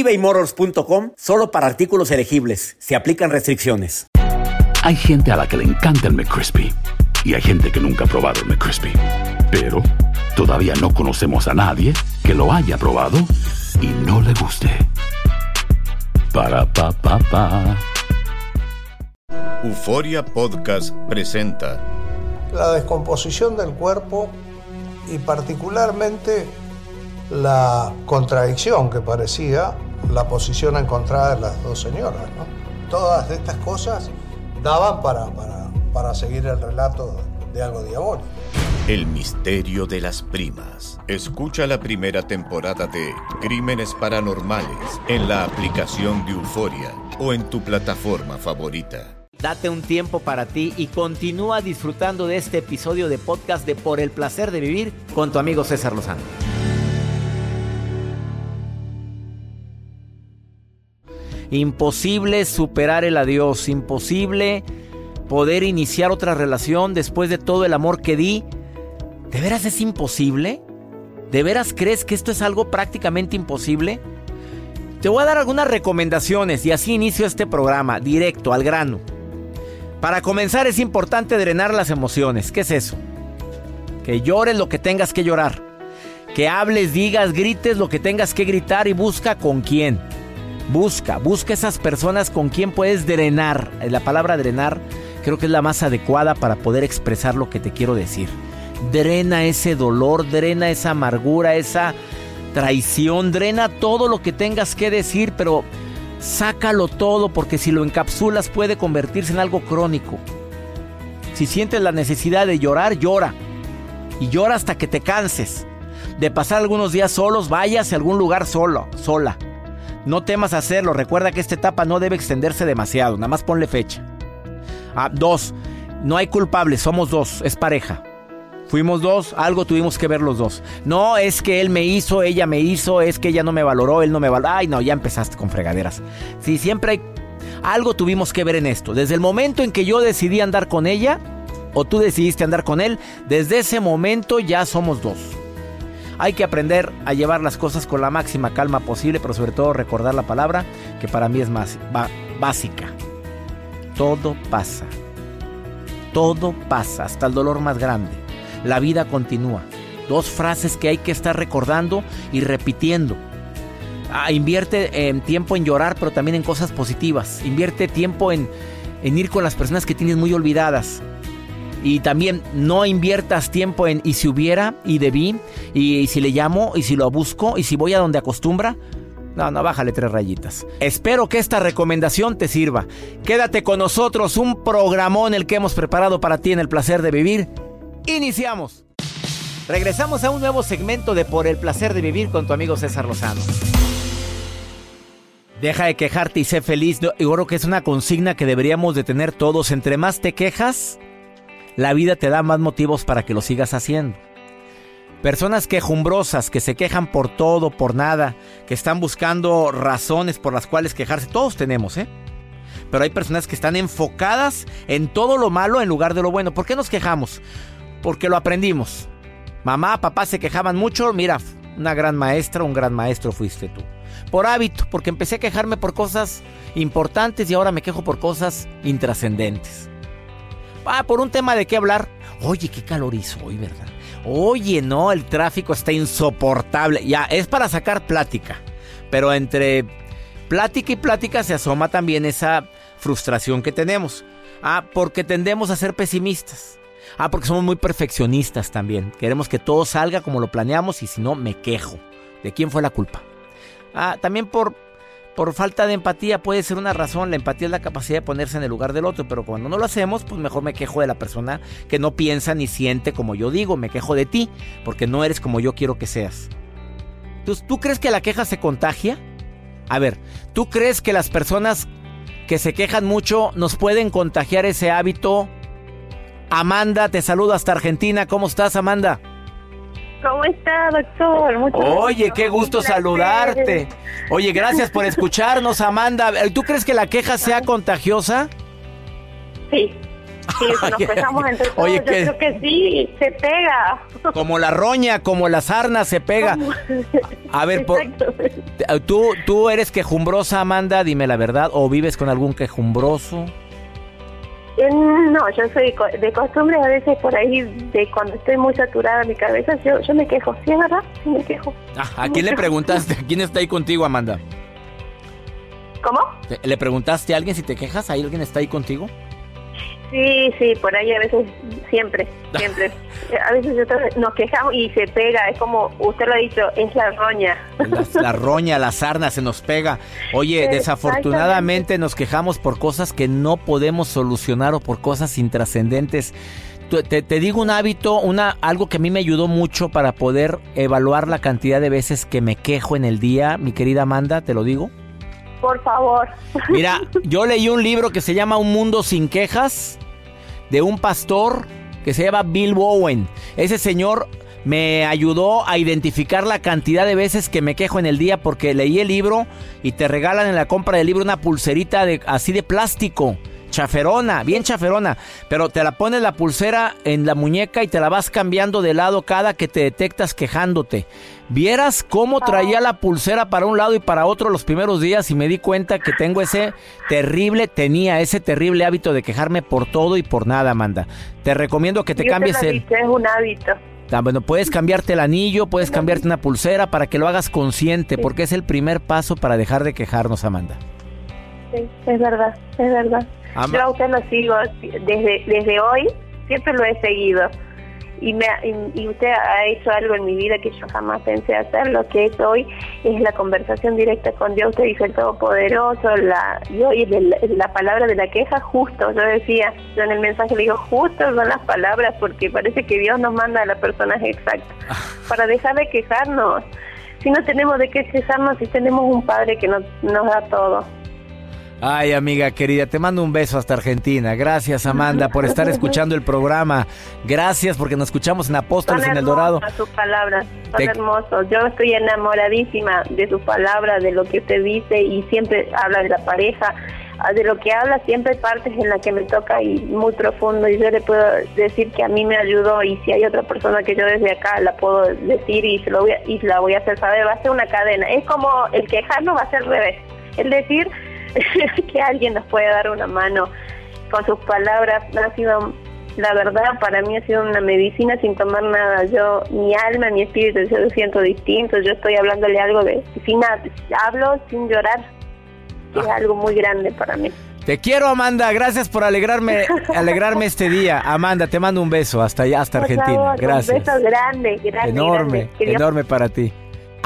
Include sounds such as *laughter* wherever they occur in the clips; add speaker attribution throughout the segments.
Speaker 1: ebaymotors.com solo para artículos elegibles. Se aplican restricciones.
Speaker 2: Hay gente a la que le encanta el McCrispy y hay gente que nunca ha probado el McCrispy. Pero todavía no conocemos a nadie que lo haya probado y no le guste. Para pa pa pa.
Speaker 3: Euforia Podcast presenta
Speaker 4: la descomposición del cuerpo y particularmente la contradicción que parecía la posición encontrada de las dos señoras. Todas estas cosas daban para, para, para seguir el relato de algo diabólico.
Speaker 3: El misterio de las primas. Escucha la primera temporada de Crímenes Paranormales en la aplicación de Euforia o en tu plataforma favorita.
Speaker 1: Date un tiempo para ti y continúa disfrutando de este episodio de podcast de Por el placer de vivir con tu amigo César Lozano. Imposible superar el adiós, imposible poder iniciar otra relación después de todo el amor que di. ¿De veras es imposible? ¿De veras crees que esto es algo prácticamente imposible? Te voy a dar algunas recomendaciones y así inicio este programa, directo, al grano. Para comenzar es importante drenar las emociones. ¿Qué es eso? Que llores lo que tengas que llorar. Que hables, digas, grites lo que tengas que gritar y busca con quién. Busca, busca esas personas con quien puedes drenar. Eh, la palabra drenar creo que es la más adecuada para poder expresar lo que te quiero decir. Drena ese dolor, drena esa amargura, esa traición, drena todo lo que tengas que decir, pero sácalo todo porque si lo encapsulas puede convertirse en algo crónico. Si sientes la necesidad de llorar, llora. Y llora hasta que te canses. De pasar algunos días solos, vayas a algún lugar solo, sola. No temas hacerlo. Recuerda que esta etapa no debe extenderse demasiado. Nada más ponle fecha. Ah, dos. No hay culpables. Somos dos. Es pareja. Fuimos dos, algo tuvimos que ver los dos. No, es que él me hizo, ella me hizo, es que ella no me valoró, él no me valoró. Ay, no, ya empezaste con fregaderas. Sí, siempre hay... Algo tuvimos que ver en esto. Desde el momento en que yo decidí andar con ella, o tú decidiste andar con él, desde ese momento ya somos dos. Hay que aprender a llevar las cosas con la máxima calma posible, pero sobre todo recordar la palabra que para mí es más básica. Todo pasa. Todo pasa, hasta el dolor más grande. La vida continúa. Dos frases que hay que estar recordando y repitiendo. Ah, invierte en tiempo en llorar, pero también en cosas positivas. Invierte tiempo en, en ir con las personas que tienes muy olvidadas. Y también no inviertas tiempo en y si hubiera y debí y, si le llamo y si lo busco y si voy a donde acostumbra. No, no, bájale tres rayitas. Espero que esta recomendación te sirva. Quédate con nosotros, un programón el que hemos preparado para ti en el placer de vivir. Iniciamos. Regresamos a un nuevo segmento de Por el placer de vivir con tu amigo César Lozano. Deja de quejarte y sé feliz. Yo creo que es una consigna que deberíamos de tener todos. Entre más te quejas, la vida te da más motivos para que lo sigas haciendo. Personas quejumbrosas que se quejan por todo, por nada, que están buscando razones por las cuales quejarse, todos tenemos, ¿eh? Pero hay personas que están enfocadas en todo lo malo en lugar de lo bueno. ¿Por qué nos quejamos? Porque lo aprendimos. Mamá, papá se quejaban mucho, mira, una gran maestra, un gran maestro fuiste tú. Por hábito, porque empecé a quejarme por cosas importantes y ahora me quejo por cosas intrascendentes. Ah, por un tema de qué hablar. Oye, qué calor hizo hoy, ¿verdad? Oye, no, el tráfico está insoportable. Ya, es para sacar plática. Pero entre plática y plática se asoma también esa frustración que tenemos. Ah, porque tendemos a ser pesimistas. Ah, porque somos muy perfeccionistas también. Queremos que todo salga como lo planeamos y si no, me quejo. ¿De quién fue la culpa? Ah, también por por falta de empatía puede ser una razón. La empatía es la capacidad de ponerse en el lugar del otro, pero cuando no lo hacemos, pues mejor me quejo de la persona que no piensa ni siente como yo digo. Me quejo de ti, porque no eres como yo quiero que seas. Entonces, ¿tú crees que la queja se contagia? A ver, ¿tú crees que las personas que se quejan mucho nos pueden contagiar ese hábito. Amanda, te saludo hasta Argentina. ¿Cómo estás, Amanda?
Speaker 5: ¿Cómo está, doctor?
Speaker 1: Oye, qué gusto saludarte. Oye, gracias por escucharnos, Amanda. ¿Tú crees que la queja sea contagiosa?
Speaker 5: Sí. Sí, *laughs* nos quejamos entre todos. Oye, Yo creo que sí, se pega. *laughs*
Speaker 1: Como la roña, como la sarna se pega. A ver, ¿tú, ¿tú eres quejumbrosa, Amanda? Dime la verdad. ¿O vives con algún quejumbroso?
Speaker 5: Eh, no, yo soy de costumbre a veces por ahí, de cuando estoy muy saturada en mi cabeza, yo, yo me quejo. ¿Sí es verdad? Sí me quejo.
Speaker 1: Ah, ¿A quién le preguntaste? ¿Quién está ahí contigo, Amanda?
Speaker 5: ¿Cómo?
Speaker 1: ¿Le preguntaste a alguien si te quejas? ¿Hay alguien está ahí contigo?
Speaker 5: Sí, sí, por ahí a veces, siempre, siempre. *laughs* A veces nos quejamos y se pega, es como usted lo ha dicho, es la roña.
Speaker 1: La, *laughs* roña, la sarna se nos pega. Oye, desafortunadamente nos quejamos por cosas que no podemos solucionar o por cosas intrascendentes. Te, te, digo un hábito, una, algo que a mí me ayudó mucho para poder evaluar la cantidad de veces que me quejo en el día, mi querida Amanda, te lo digo.
Speaker 5: Por favor.
Speaker 1: Mira, *laughs* yo leí un libro que se llama Un Mundo Sin Quejas de un pastor que se llama Bill Bowen. Ese señor me ayudó a identificar la cantidad de veces que me quejo en el día porque leí el libro y te regalan en la compra del libro una pulserita de, así de plástico chaferona, bien chaferona, pero te la pones la pulsera en la muñeca y te la vas cambiando de lado cada que te detectas quejándote. Vieras cómo traía la pulsera para un lado y para otro los primeros días y me di cuenta que tengo ese terrible, tenía ese terrible hábito de quejarme por todo y por nada, Amanda. Te recomiendo que te cambies el...
Speaker 5: Es un hábito.
Speaker 1: Ah, bueno, puedes cambiarte el anillo, puedes cambiarte una pulsera para que lo hagas consciente, porque es el primer paso para dejar de quejarnos, Amanda.
Speaker 5: Sí, es verdad, es verdad. Yo a usted lo sigo desde, desde hoy, siempre lo he seguido. Y, me, y, usted ha hecho algo en mi vida que yo jamás pensé hacer. Lo que es hoy es la conversación directa con Dios. Usted dice el Todopoderoso. La, y hoy la, la palabra de la queja, justo. Yo decía, yo en el mensaje le digo, justo son las palabras porque parece que Dios nos manda a la persona exacta *laughs* para dejar de quejarnos. Si no tenemos de qué quejarnos, si tenemos un Padre que nos, nos da todo.
Speaker 1: Ay, amiga querida, te mando un beso hasta Argentina. Gracias, Amanda, por estar escuchando el programa. Gracias porque nos escuchamos en Apóstoles en el Dorado.
Speaker 5: sus palabras, son hermosos. Yo estoy enamoradísima de sus palabras, de lo que usted dice y siempre habla de la pareja. Ah, de lo que habla siempre hay partes en las que me toca y muy profundo y yo le puedo decir que a mí me ayudó y si hay otra persona que yo desde acá la puedo decir y se lo voy y la voy a hacer saber va a ser una cadena es como el quejarnos va a ser al revés el decir *laughs* que alguien nos puede dar una mano con sus palabras. Ha sido, la verdad, para mí ha sido una medicina sin tomar nada. Yo, mi alma, mi espíritu, yo lo siento distinto. Yo estoy hablándole algo de, sin hablo sin llorar, que es ah. algo muy grande para mí.
Speaker 1: Te quiero, Amanda. Gracias por alegrarme, *laughs* alegrarme este día. Amanda, te mando un beso hasta allá, hasta Argentina. Gracias.
Speaker 5: Un beso grande, grande.
Speaker 1: Enorme, enorme para ti.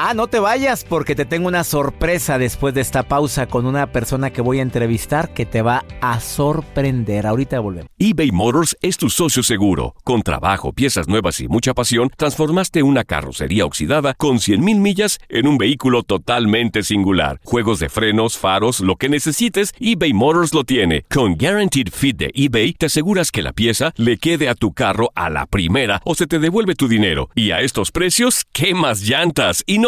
Speaker 1: Ah, no te vayas porque te tengo una sorpresa después de esta pausa con una persona que voy a entrevistar que te va a sorprender. Ahorita volvemos.
Speaker 6: eBay Motors es tu socio seguro. Con trabajo, piezas nuevas y mucha pasión, transformaste una carrocería oxidada con 100.000 millas en un vehículo totalmente singular. Juegos de frenos, faros, lo que necesites, eBay Motors lo tiene. Con Guaranteed Fit de eBay, te aseguras que la pieza le quede a tu carro a la primera o se te devuelve tu dinero. Y a estos precios, ¿qué más llantas y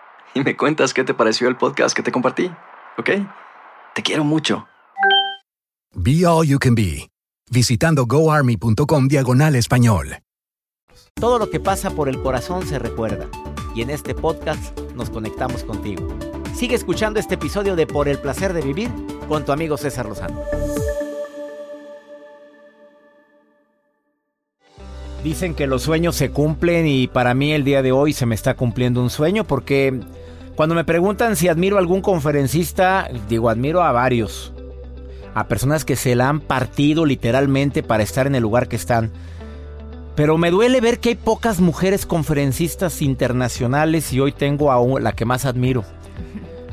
Speaker 7: y me cuentas qué te pareció el podcast que te compartí, ¿ok? Te quiero mucho.
Speaker 8: Be All You Can Be, visitando goarmy.com diagonal español.
Speaker 1: Todo lo que pasa por el corazón se recuerda, y en este podcast nos conectamos contigo. Sigue escuchando este episodio de Por el Placer de Vivir con tu amigo César Lozano. Dicen que los sueños se cumplen y para mí el día de hoy se me está cumpliendo un sueño porque cuando me preguntan si admiro a algún conferencista, digo, admiro a varios. a personas que se la han partido literalmente para estar en el lugar que están. Pero me duele ver que hay pocas mujeres conferencistas internacionales y hoy tengo a la que más admiro.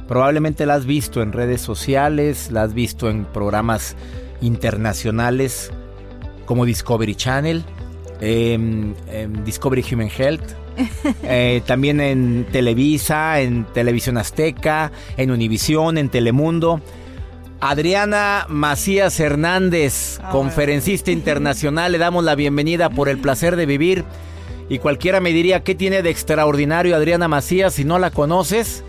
Speaker 1: Probablemente la has visto en redes sociales, la has visto en programas internacionales como Discovery Channel, em, Discovery Human Health, *laughs* eh, también en Televisa, en Televisión Azteca, en Univisión, en Telemundo. Adriana Macías Hernández, conferencista internacional, le damos la bienvenida por el placer de vivir. Y cualquiera me diría, ¿qué tiene de extraordinario Adriana Macías si no la conoces?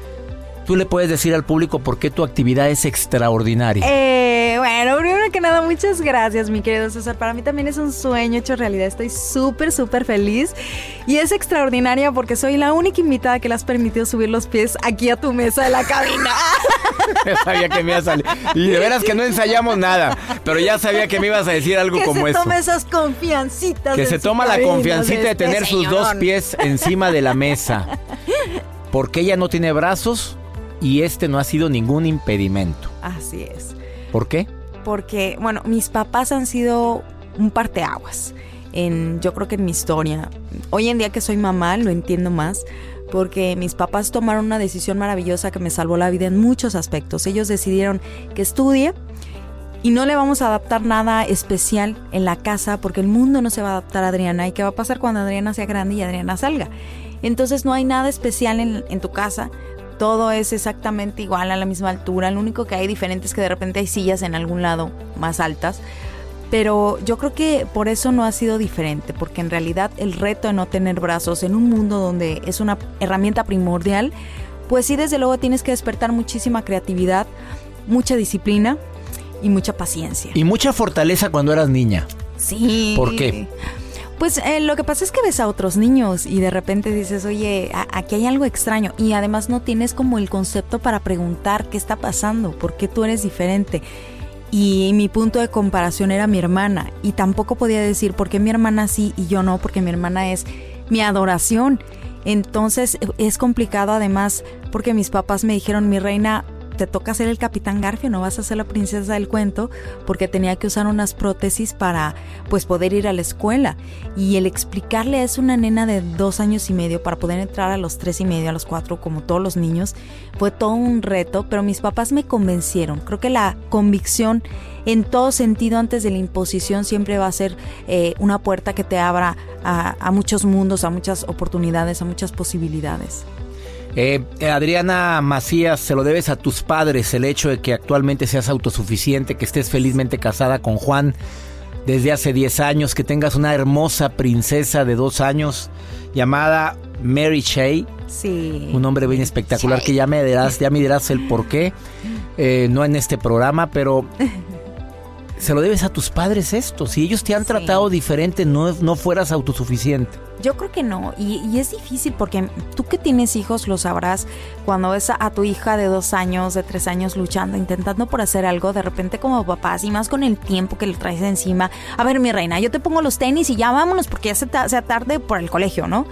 Speaker 1: tú le puedes decir al público por qué tu actividad es extraordinaria.
Speaker 9: Eh, bueno, primero que nada, muchas gracias, mi querido César. Para mí también es un sueño hecho realidad. Estoy súper, súper feliz. Y es extraordinaria porque soy la única invitada que le has permitido subir los pies aquí a tu mesa de la cabina. *laughs*
Speaker 1: sabía que me iba a salir. Y de veras que no ensayamos nada. Pero ya sabía que me ibas a decir algo como eso.
Speaker 9: Que se tome esas confiancitas.
Speaker 1: Que se toma la confiancita de, tener este sus dos pies encima de la mesa. *laughs* Porque ella no tiene brazos y este no ha sido ningún impedimento.
Speaker 9: Así es.
Speaker 1: ¿Por qué?
Speaker 9: Porque, bueno, mis papás han sido un parteaguas en, yo creo que en mi historia. Hoy en día que soy mamá lo entiendo más porque mis papás tomaron una decisión maravillosa que me salvó la vida en muchos aspectos. Ellos decidieron que estudie y no le vamos a adaptar nada especial en la casa porque el mundo no se va a adaptar a Adriana. ¿Y qué va a pasar cuando Adriana sea grande y Adriana salga? Entonces no hay nada especial en, en tu casa todo es exactamente igual a la misma altura. Lo único que hay diferente es que de repente hay sillas en algún lado más altas. Pero yo creo que por eso no ha sido diferente, porque en realidad el reto de no tener brazos en un mundo donde es una herramienta primordial, pues sí, desde luego tienes que despertar muchísima creatividad, mucha disciplina y mucha paciencia.
Speaker 1: Y mucha fortaleza cuando eras niña.
Speaker 9: Sí.
Speaker 1: ¿Por qué?
Speaker 9: Pues eh, lo que pasa es que ves a otros niños y de repente dices, oye, aquí hay algo extraño y además no tienes como el concepto para preguntar qué está pasando, por qué tú eres diferente. Y mi punto de comparación era mi hermana y tampoco podía decir por qué mi hermana sí y yo no, porque mi hermana es mi adoración. Entonces es complicado además porque mis papás me dijeron, mi reina, te toca ser el capitán Garfio, no vas a ser la princesa del cuento, porque tenía que usar unas prótesis para pues poder ir a la escuela. Y el explicarle a una nena de dos años y medio para poder entrar a los tres y medio, a los cuatro, como todos los niños, fue todo un reto, pero mis papás me convencieron. Creo que la convicción en todo sentido antes de la imposición siempre va a ser eh, una puerta que te abra a muchos mundos, a muchas oportunidades, a muchas posibilidades.
Speaker 1: Eh, Adriana Macías, se lo debes a tus padres el hecho de que actualmente seas autosuficiente, que estés felizmente casada con Juan desde hace 10 años, que tengas una hermosa princesa de dos años llamada Mary Shea.
Speaker 9: Sí.
Speaker 1: Un nombre bien espectacular que ya me dirás, ya me dirás el por qué. Eh, no en este programa, pero *laughs* se lo debes a tus padres esto. Si ellos te han tratado diferente, no, no fueras autosuficiente.
Speaker 9: Yo creo que no, y, es difícil porque tú que tienes hijos lo sabrás, cuando ves a, tu hija de dos años, de tres años luchando, intentando por hacer algo, de repente como papás y más con el tiempo que le traes encima, a ver mi reina, yo te pongo los tenis y ya vámonos porque ya se sea tarde por el colegio, ¿no?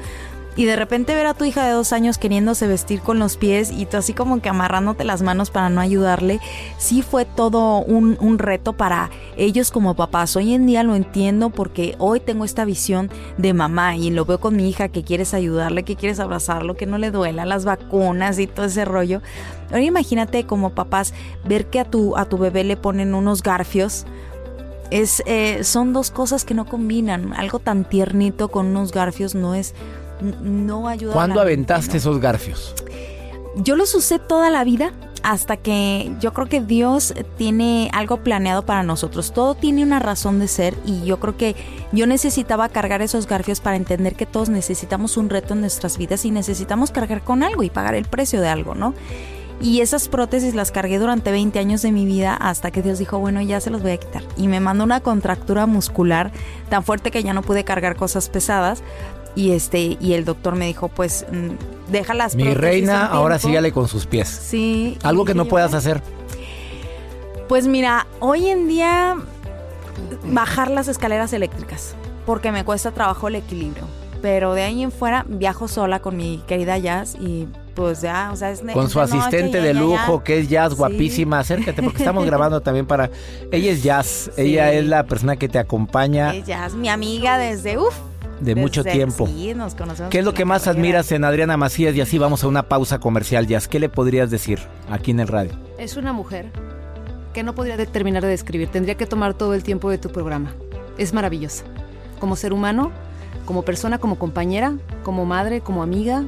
Speaker 9: Y de repente ver a tu hija de dos años queriéndose vestir con los pies y tú así como que amarrándote las manos para no ayudarle, sí fue todo un, reto para ellos como papás. Hoy en día lo entiendo porque hoy tengo esta visión de mamá y lo veo con mi hija que quieres ayudarle, que quieres abrazarlo, que no le duela las vacunas y todo ese rollo. Ahora imagínate como papás ver que a tu, a tu bebé le ponen unos garfios. Es, eh, son dos cosas que no combinan. Algo tan tiernito con unos garfios no es, no ayuda.
Speaker 1: ¿Cuándo aventaste esos garfios?
Speaker 9: Yo los usé toda la vida hasta que yo creo que Dios tiene algo planeado para nosotros. Todo tiene una razón de ser y yo creo que yo necesitaba cargar esos garfios para entender que todos necesitamos un reto en nuestras vidas y necesitamos cargar con algo y pagar el precio de algo, ¿no? Y esas prótesis las cargué durante 20 años de mi vida hasta que Dios dijo, bueno, ya se los voy a quitar. Y me mandó una contractura muscular tan fuerte que ya no pude cargar cosas pesadas, y este y el doctor me dijo pues mm, déjalas
Speaker 1: mi reina ahora sígale con sus pies
Speaker 9: sí
Speaker 1: algo que no puedas hacer
Speaker 9: pues mira hoy en día bajar las escaleras eléctricas porque me cuesta trabajo el equilibrio pero de ahí en fuera viajo sola con mi querida Jazz y pues ya, o sea, es
Speaker 1: Con su asistente de lujo, que es Jazz, guapísima. Acércate, porque estamos *laughs* grabando también para. Ella es Jazz, ella es la persona que te acompaña.
Speaker 9: Es Jazz, mi amiga desde, uff.
Speaker 1: De mucho tiempo.
Speaker 9: Sí, nos conocemos.
Speaker 1: ¿Qué es lo que más admiras en Adriana Macías? Y así vamos a una pausa comercial, Jazz. ¿Qué le podrías decir aquí en el radio?
Speaker 10: Es una mujer que no podría terminar de describir. Tendría que tomar todo el tiempo de tu programa. Es maravillosa. Como ser humano, como persona, como compañera, como madre, como amiga,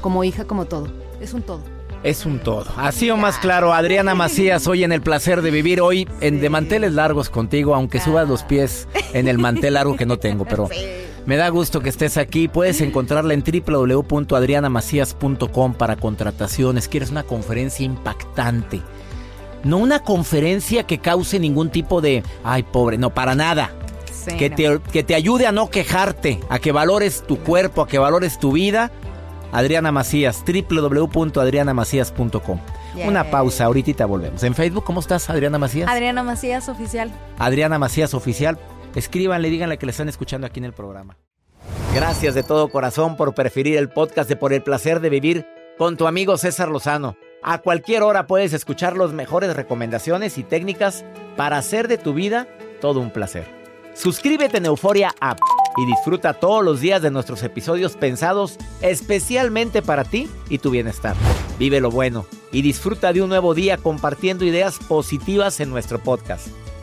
Speaker 10: como hija, como todo. Es un todo.
Speaker 1: Es un todo. Así o más claro, Adriana Macías, *laughs* hoy en el placer de vivir, hoy en de manteles largos contigo, aunque subas los pies en el mantel largo que no tengo, pero *laughs* me da gusto que estés aquí. Puedes encontrarla en www.adrianamacías.com para contrataciones. Quieres una conferencia impactante. No una conferencia que cause ningún tipo de, ay pobre, no, para nada. que, te, que te ayude a no quejarte, a que valores tu cuerpo, a que valores tu vida Adriana Macías, www.adrianamacías.com. Una pausa, ahorita volvemos. En Facebook, ¿cómo estás, Adriana Macías?
Speaker 9: Adriana Macías Oficial.
Speaker 1: Adriana Macías Oficial. Escríbanle, díganle que le están escuchando aquí en el programa. Gracias de todo corazón por preferir el podcast de Por el Placer de Vivir con tu amigo César Lozano. A cualquier hora puedes escuchar las mejores recomendaciones y técnicas para hacer de tu vida todo un placer. Suscríbete en Euforia App y disfruta todos los días de nuestros episodios pensados especialmente para ti y tu bienestar. Vive lo bueno y disfruta de un nuevo día compartiendo ideas positivas en nuestro podcast.